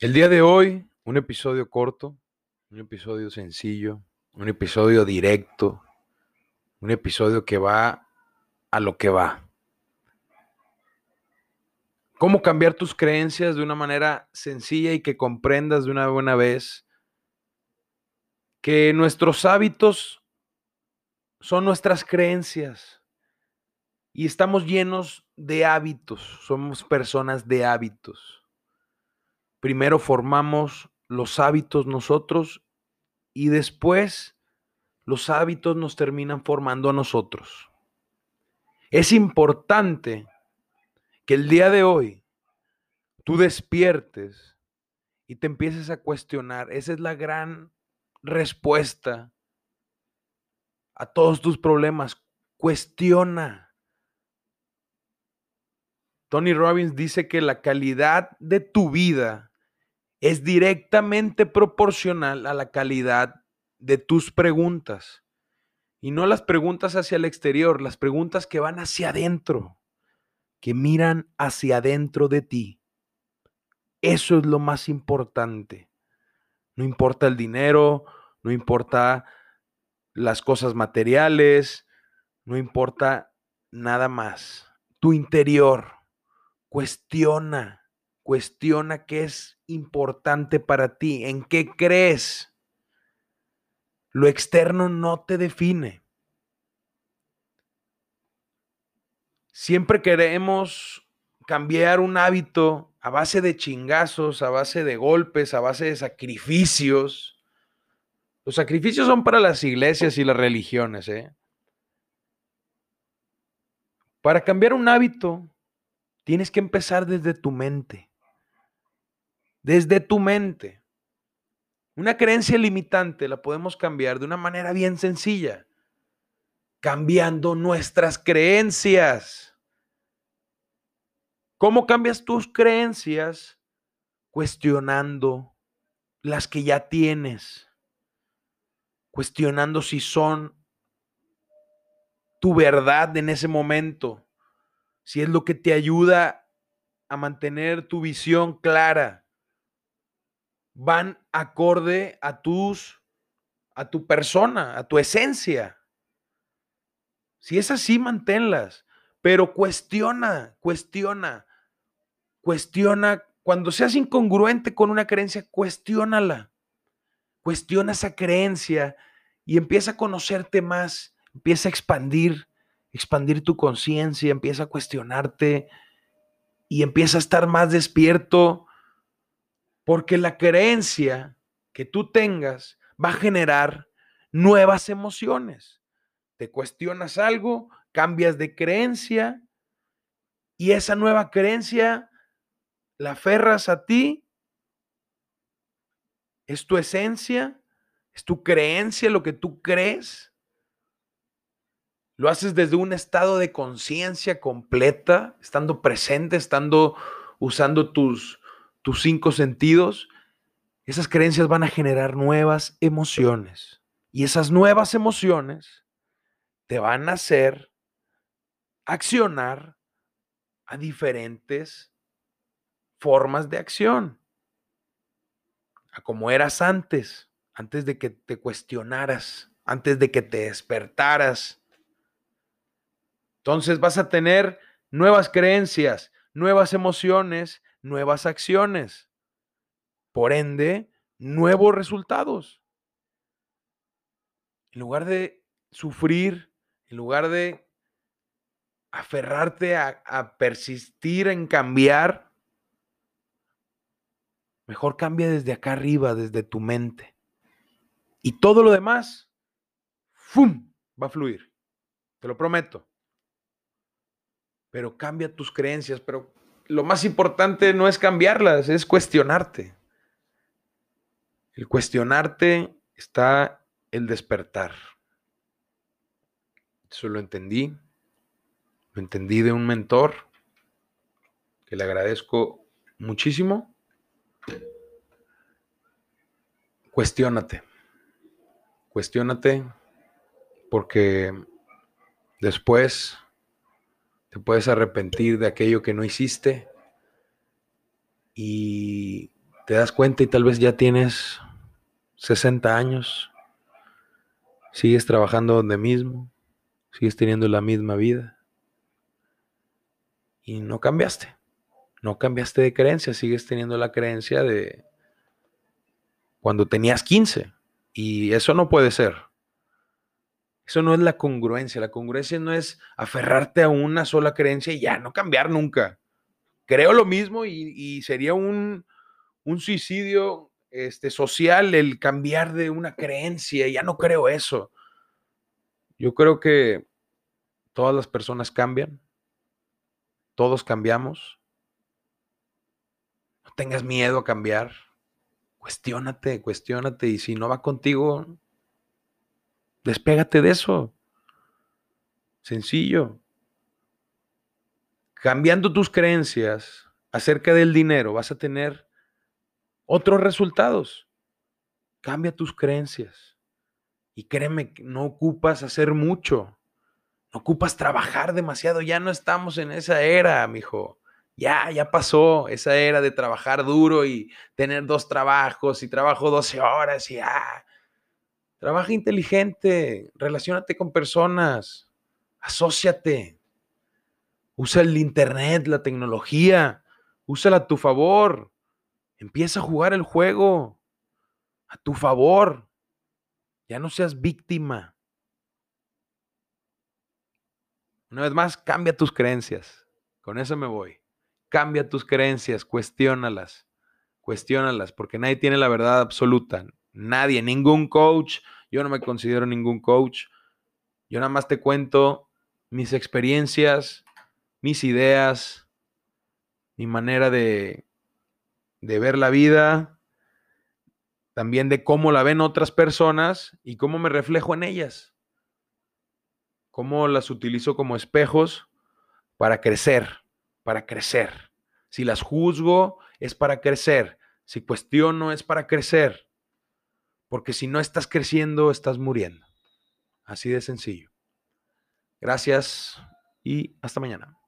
El día de hoy, un episodio corto, un episodio sencillo, un episodio directo, un episodio que va a lo que va. ¿Cómo cambiar tus creencias de una manera sencilla y que comprendas de una buena vez que nuestros hábitos son nuestras creencias y estamos llenos de hábitos, somos personas de hábitos. Primero formamos los hábitos nosotros y después los hábitos nos terminan formando a nosotros. Es importante que el día de hoy tú despiertes y te empieces a cuestionar. Esa es la gran respuesta a todos tus problemas. Cuestiona. Tony Robbins dice que la calidad de tu vida es directamente proporcional a la calidad de tus preguntas. Y no las preguntas hacia el exterior, las preguntas que van hacia adentro, que miran hacia adentro de ti. Eso es lo más importante. No importa el dinero, no importa las cosas materiales, no importa nada más. Tu interior cuestiona Cuestiona qué es importante para ti, en qué crees. Lo externo no te define. Siempre queremos cambiar un hábito a base de chingazos, a base de golpes, a base de sacrificios. Los sacrificios son para las iglesias y las religiones. ¿eh? Para cambiar un hábito, tienes que empezar desde tu mente desde tu mente. Una creencia limitante la podemos cambiar de una manera bien sencilla, cambiando nuestras creencias. ¿Cómo cambias tus creencias? Cuestionando las que ya tienes, cuestionando si son tu verdad en ese momento, si es lo que te ayuda a mantener tu visión clara van acorde a tus a tu persona, a tu esencia. Si es así, manténlas, pero cuestiona, cuestiona, cuestiona cuando seas incongruente con una creencia, cuestiónala. Cuestiona esa creencia y empieza a conocerte más, empieza a expandir, expandir tu conciencia, empieza a cuestionarte y empieza a estar más despierto porque la creencia que tú tengas va a generar nuevas emociones. Te cuestionas algo, cambias de creencia y esa nueva creencia la aferras a ti. Es tu esencia, es tu creencia, lo que tú crees. Lo haces desde un estado de conciencia completa, estando presente, estando usando tus, tus cinco sentidos, esas creencias van a generar nuevas emociones. Y esas nuevas emociones te van a hacer accionar a diferentes formas de acción. A como eras antes, antes de que te cuestionaras, antes de que te despertaras. Entonces vas a tener nuevas creencias, nuevas emociones nuevas acciones. Por ende, nuevos resultados. En lugar de sufrir, en lugar de aferrarte a, persistir en cambiar, mejor cambia desde acá arriba, desde tu mente. Y todo lo demás, ¡fum! va a fluir. Te lo prometo. Pero cambia tus creencias, pero lo más importante no es cambiarlas, es cuestionarte. El cuestionarte está el despertar. Eso lo entendí. Lo entendí de un mentor que le agradezco muchísimo. Cuestiónate. Cuestiónate porque después te puedes arrepentir de aquello que no hiciste y te das cuenta y tal vez ya tienes 60 años, sigues trabajando donde mismo, sigues teniendo la misma vida y no cambiaste. No cambiaste de creencia, sigues teniendo la creencia de cuando tenías 15 y eso no puede ser. Eso no es la congruencia. La congruencia no es aferrarte a una sola creencia y ya no cambiar nunca. Creo lo mismo y, sería un, suicidio este, social el cambiar de una creencia. Ya no creo eso. Yo creo que todas las personas cambian. Todos cambiamos. No tengas miedo a cambiar. Cuestiónate, cuestiónate. Y si no va contigo, Despégate de eso. Sencillo. Cambiando tus creencias acerca del dinero, vas a tener otros resultados. Cambia tus creencias. Y créeme, no ocupas hacer mucho. No ocupas trabajar demasiado. Ya no estamos en esa era, mijo. Ya, ya pasó esa era de trabajar duro y tener dos trabajos y trabajo 12 horas y ah, Trabaja inteligente, relacionate con personas, asóciate. Usa el internet, la tecnología, úsala a tu favor. Empieza a jugar el juego a tu favor. Ya no seas víctima. Una vez más, cambia tus creencias. Con eso me voy. Cambia tus creencias, cuestiónalas. Cuestiónalas, porque nadie tiene la verdad absoluta. Nadie, ningún coach. Yo no me considero ningún coach. Yo nada más te cuento mis experiencias, mis ideas, mi manera de, de ver la vida, también de cómo la ven otras personas y cómo me reflejo en ellas. Cómo las utilizo como espejos para crecer, para crecer. Si las juzgo es para crecer. Si cuestiono es para crecer. Porque si no estás creciendo, estás muriendo. Así de sencillo. Gracias y hasta mañana.